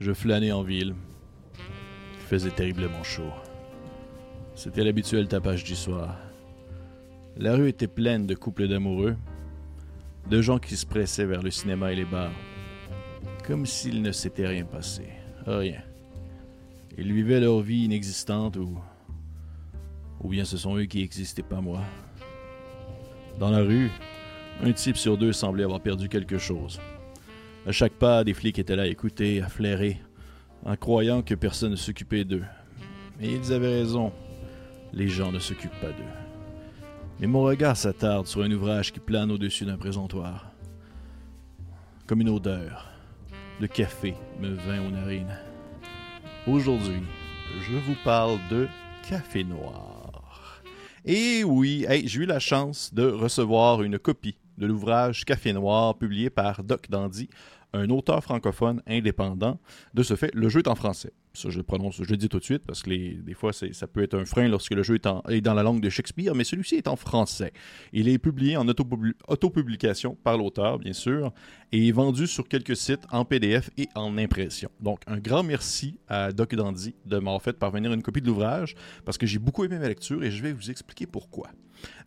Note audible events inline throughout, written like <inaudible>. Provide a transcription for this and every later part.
Je flânais en ville. Il faisait terriblement chaud. C'était l'habituel tapage du soir. La rue était pleine de couples d'amoureux, de gens qui se pressaient vers le cinéma et les bars, comme s'il ne s'était rien passé. Rien. Ils vivaient leur vie inexistante ou. ou bien ce sont eux qui n'existaient pas moi. Dans la rue, un type sur deux semblait avoir perdu quelque chose. À chaque pas, des flics étaient là à écouter, à flairer, en croyant que personne ne s'occupait d'eux. Et ils avaient raison. Les gens ne s'occupent pas d'eux. Mais mon regard s'attarde sur un ouvrage qui plane au-dessus d'un présentoir. Comme une odeur de café me vint aux narines. Aujourd'hui, je vous parle de café noir. Et oui, j'ai eu la chance de recevoir une copie de l'ouvrage Café noir publié par Doc Dandy, un auteur francophone indépendant. De ce fait, le jeu est en français. Ça, je le prononce, je le dis tout de suite parce que des fois, ça peut être un frein lorsque le jeu est, dans la langue de Shakespeare, mais celui-ci est en français. Il est publié en autopublication par l'auteur, bien sûr, et vendu sur quelques sites en PDF et en impression. Donc, un grand merci à Doc Dandy de m'avoir fait parvenir une copie de l'ouvrage parce que j'ai beaucoup aimé ma lecture et je vais vous expliquer pourquoi.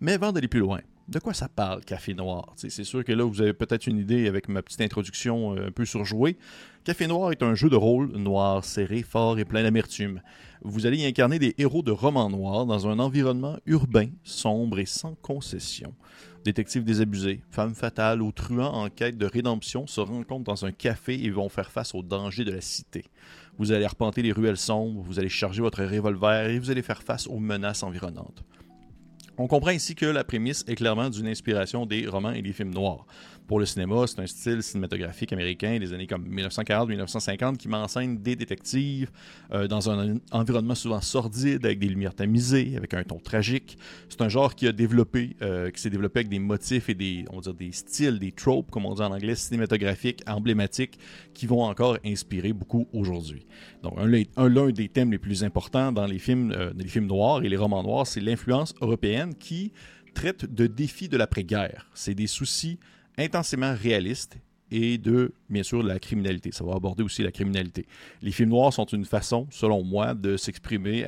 Mais avant d'aller plus loin, de quoi ça parle, Café Noir? C'est sûr que là, vous avez peut-être une idée avec ma petite introduction euh, un peu surjouée. Café Noir est un jeu de rôle noir, serré, fort et plein d'amertume. Vous allez y incarner des héros de romans noirs dans un environnement urbain, sombre et sans concession. Détectives désabusés, femmes fatales ou truands en quête de rédemption se rencontrent dans un café et vont faire face aux dangers de la cité. Vous allez arpenter les ruelles sombres, vous allez charger votre revolver et vous allez faire face aux menaces environnantes. On comprend ici que la prémisse est clairement d'une inspiration des romans et des films noirs pour le cinéma. C'est un style cinématographique américain des années comme 1940-1950 qui m'enseigne des détectives euh, dans un environnement souvent sordide avec des lumières tamisées, avec un ton tragique. C'est un genre qui a développé, euh, qui s'est développé avec des motifs et des, on va dire des styles, des tropes, comme on dit en anglais, cinématographiques, emblématiques, qui vont encore inspirer beaucoup aujourd'hui. Donc, un, l'un des thèmes les plus importants dans les films, euh, les films noirs et les romans noirs, c'est l'influence européenne qui traite de défis de l'après-guerre. C'est des soucis intensément réaliste et de, bien sûr, la criminalité. Ça va aborder aussi la criminalité. Les films noirs sont une façon, selon moi, de s'exprimer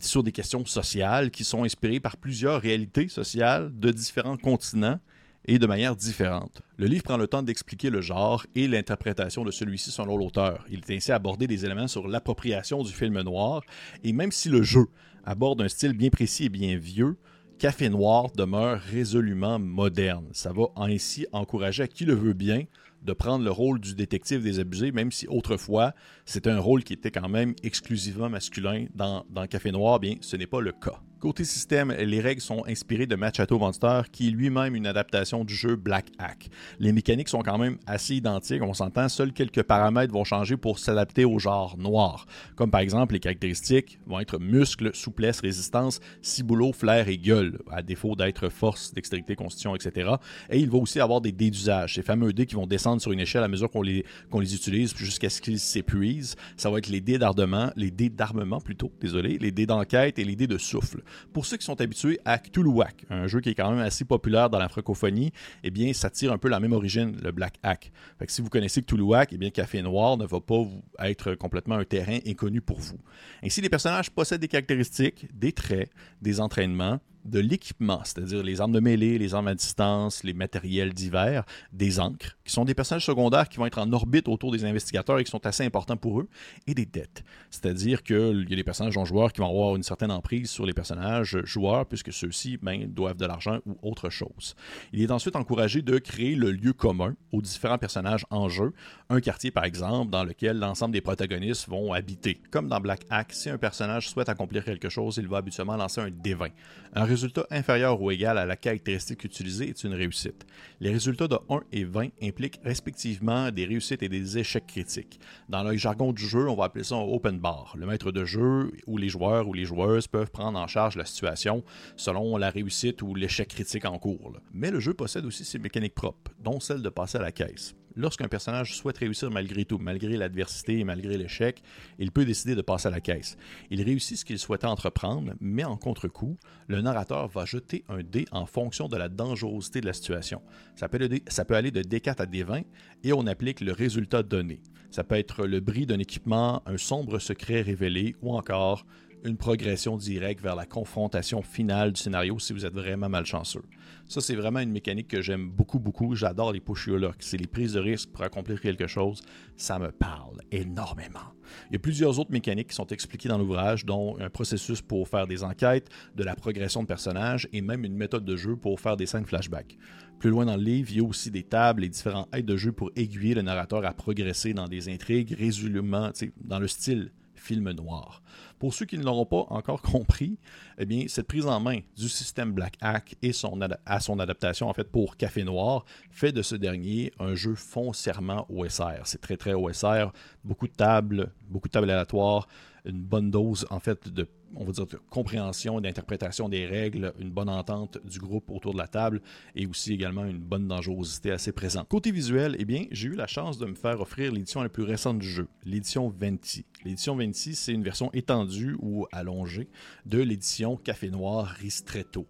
sur des questions sociales qui sont inspirées par plusieurs réalités sociales de différents continents et de manière différente. Le livre prend le temps d'expliquer le genre et l'interprétation de celui-ci selon l'auteur. Il est ainsi abordé des éléments sur l'appropriation du film noir, et même si le jeu aborde un style bien précis et bien vieux, Café Noir demeure résolument moderne. Ça va ainsi encourager à qui le veut bien de prendre le rôle du détective désabusé, même si autrefois c'était un rôle qui était quand même exclusivement masculin dans, dans Café Noir, bien ce n'est pas le cas. Côté système, les règles sont inspirées de Machato Monster, qui est lui-même une adaptation du jeu Black Hack. Les mécaniques sont quand même assez identiques, on s'entend, seuls quelques paramètres vont changer pour s'adapter au genre noir. Comme par exemple, les caractéristiques vont être muscles, souplesse, résistance, ciboulot, flair et gueule, à défaut d'être force, dextérité, constitution, etc. Et il va aussi avoir des dés d'usage, ces fameux dés qui vont descendre sur une échelle à mesure qu'on les, qu'on les utilise jusqu'à ce qu'ils s'épuisent. Ça va être les dés d'armement, les dés d'armement plutôt, désolé, les dés d'enquête et les dés de souffle. Pour ceux qui sont habitués à Cthulhuac, un jeu qui est quand même assez populaire dans la francophonie, eh bien, ça tire un peu la même origine, le Black Hack. Si vous connaissez Cthulhuac, eh bien, Café Noir ne va pas être complètement un terrain inconnu pour vous. Ainsi, les personnages possèdent des caractéristiques, des traits, des entraînements, de l'équipement, c'est-à-dire les armes de mêlée, les armes à distance, les matériels divers, des encres, qui sont des personnages secondaires qui vont être en orbite autour des investigateurs et qui sont assez importants pour eux, et des dettes, c'est-à-dire qu'il y a des personnages non joueurs qui vont avoir une certaine emprise sur les personnages joueurs, puisque ceux-ci ben, doivent de l'argent ou autre chose. Il est ensuite encouragé de créer le lieu commun aux différents personnages en jeu, un quartier par exemple dans lequel l'ensemble des protagonistes vont habiter. Comme dans Black Hack, si un personnage souhaite accomplir quelque chose, il va habituellement lancer un D20. Un résultat inférieur ou égal à la caractéristique utilisée est une réussite. Les résultats de 1 et 20 impliquent respectivement des réussites et des échecs critiques. Dans le jargon du jeu, on va appeler ça un open bar. Le maître de jeu ou les joueurs ou les joueuses peuvent prendre en charge la situation selon la réussite ou l'échec critique en cours. Mais le jeu possède aussi ses mécaniques propres, dont celle de passer à la caisse. Lorsqu'un personnage souhaite réussir malgré tout, malgré l'adversité et malgré l'échec, il peut décider de passer à la caisse. Il réussit ce qu'il souhaitait entreprendre, mais en contre-coup, le narrateur va jeter un dé en fonction de la dangerosité de la situation. Ça peut, ça peut aller de D4 à D20 et on applique le résultat donné. Ça peut être le bris d'un équipement, un sombre secret révélé ou encore une progression directe vers la confrontation finale du scénario si vous êtes vraiment malchanceux. Ça, c'est vraiment une mécanique que j'aime beaucoup, beaucoup. J'adore les push C'est les prises de risque pour accomplir quelque chose. Ça me parle énormément. Il y a plusieurs autres mécaniques qui sont expliquées dans l'ouvrage, dont un processus pour faire des enquêtes, de la progression de personnages et même une méthode de jeu pour faire des scènes flashback. Plus loin dans le livre, il y a aussi des tables et différents aides de jeu pour aiguiller le narrateur à progresser dans des intrigues résolument, dans le style film noir. Pour ceux qui ne l'auront pas encore <laughs> compris, eh bien, cette prise en main du système Black Hack et son son adaptation en fait pour Café Noir fait de ce dernier un jeu foncièrement OSR. C'est très très OSR, beaucoup de tables, beaucoup de tables aléatoires, une bonne dose en fait de on va dire, de compréhension et d'interprétation des règles, une bonne entente du groupe autour de la table et aussi également une bonne dangerosité assez présente. Côté visuel, eh bien, j'ai eu la chance de me faire offrir l'édition la plus récente du jeu, l'édition Venti. L'édition Venti, c'est une version étendue ou allongée de l'édition Café Noir Ristretto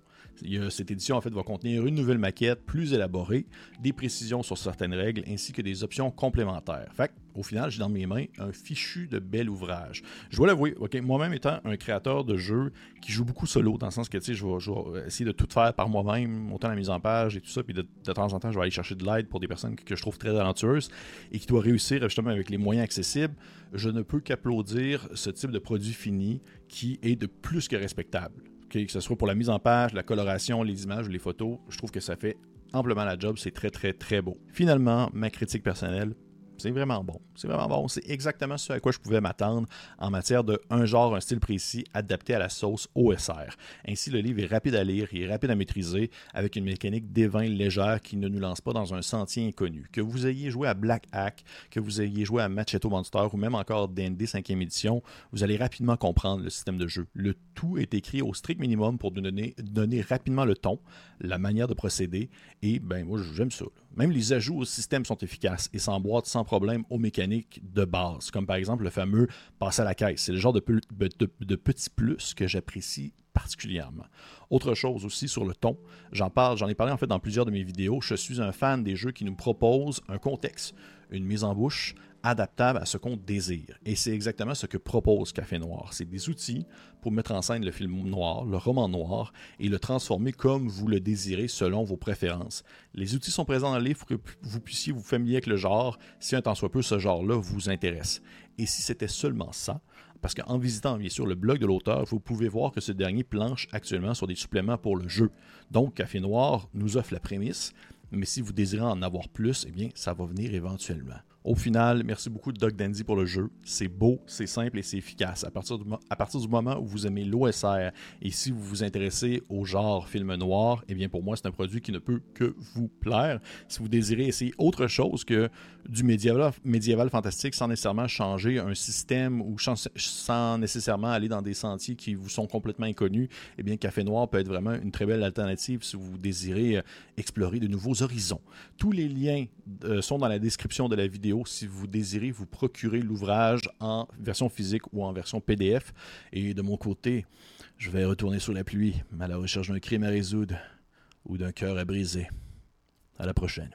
cette édition va contenir une nouvelle maquette plus élaborée, des précisions sur certaines règles ainsi que des options complémentaires. Fait au final, j'ai dans mes mains un fichu de bel ouvrage. Je dois l'avouer, moi-même étant un créateur de jeux qui joue beaucoup solo, dans le sens que je vais, essayer de tout faire par moi-même, autant la mise en page et tout ça, puis de, temps en temps, je vais aller chercher de l'aide pour des personnes que, je trouve très talentueuses et qui doivent réussir justement avec les moyens accessibles. Je ne peux qu'applaudir ce type de produit fini qui est de plus que respectable que ce soit pour la mise en page, la coloration, les images les photos, je trouve que ça fait amplement la job. C'est très, très, très beau. Finalement, ma critique personnelle, c'est vraiment bon. C'est vraiment bon. C'est exactement ce à quoi je pouvais m'attendre en matière de un genre, un style précis adapté à la sauce OSR. Ainsi, le livre est rapide à lire, il est rapide à maîtriser, avec une mécanique d'évin légère qui ne nous lance pas dans un sentier inconnu. Que vous ayez joué à Black Hack, que vous ayez joué à Machito Monster ou même encore D&D 5e édition, vous allez rapidement comprendre le système de jeu. Le tout est écrit au strict minimum pour nous donner, donner rapidement le ton, la manière de procéder, et ben moi j'aime ça. Même les ajouts au système sont efficaces et s'emboîtent sans problème aux mécaniques de base, comme par exemple le fameux passer à la caisse. C'est le genre de, de, petit plus que j'apprécie particulièrement. Autre chose aussi sur le ton, j'en parle, j'en ai parlé en fait dans plusieurs de mes vidéos. Je suis un fan des jeux qui nous proposent un contexte, une mise en bouche, adaptable à ce qu'on désire. Et c'est exactement ce que propose Café Noir. C'est des outils pour mettre en scène le film noir, le roman noir, et le transformer comme vous le désirez selon vos préférences. Les outils sont présents dans le livre pour que vous puissiez vous familier avec le genre, si un temps soit peu ce genre-là vous intéresse. Et si c'était seulement ça, parce qu'en visitant bien sûr le blog de l'auteur, vous pouvez voir que ce dernier planche actuellement sur des suppléments pour le jeu. Donc Café Noir nous offre la prémisse, mais si vous désirez en avoir plus, eh bien ça va venir éventuellement. Au final, merci beaucoup Doug Dandy pour le jeu. C'est beau, c'est simple et c'est efficace. À partir, du, moment où vous aimez l'OSR et si vous vous intéressez au genre film noir, eh bien pour moi, c'est un produit qui ne peut que vous plaire. Si vous désirez essayer autre chose que du médiéval, médiéval fantastique sans nécessairement changer un système ou sans nécessairement aller dans des sentiers qui vous sont complètement inconnus, eh bien Café Noir peut être vraiment une très belle alternative si vous désirez euh, explorer de nouveaux horizons. Tous les liens euh, sont dans la description de la si vous désirez vous procurer l'ouvrage en version physique ou en version PDF. Et de mon côté, je vais retourner sous la pluie à la recherche d'un crime à résoudre ou d'un cœur à briser. À la prochaine.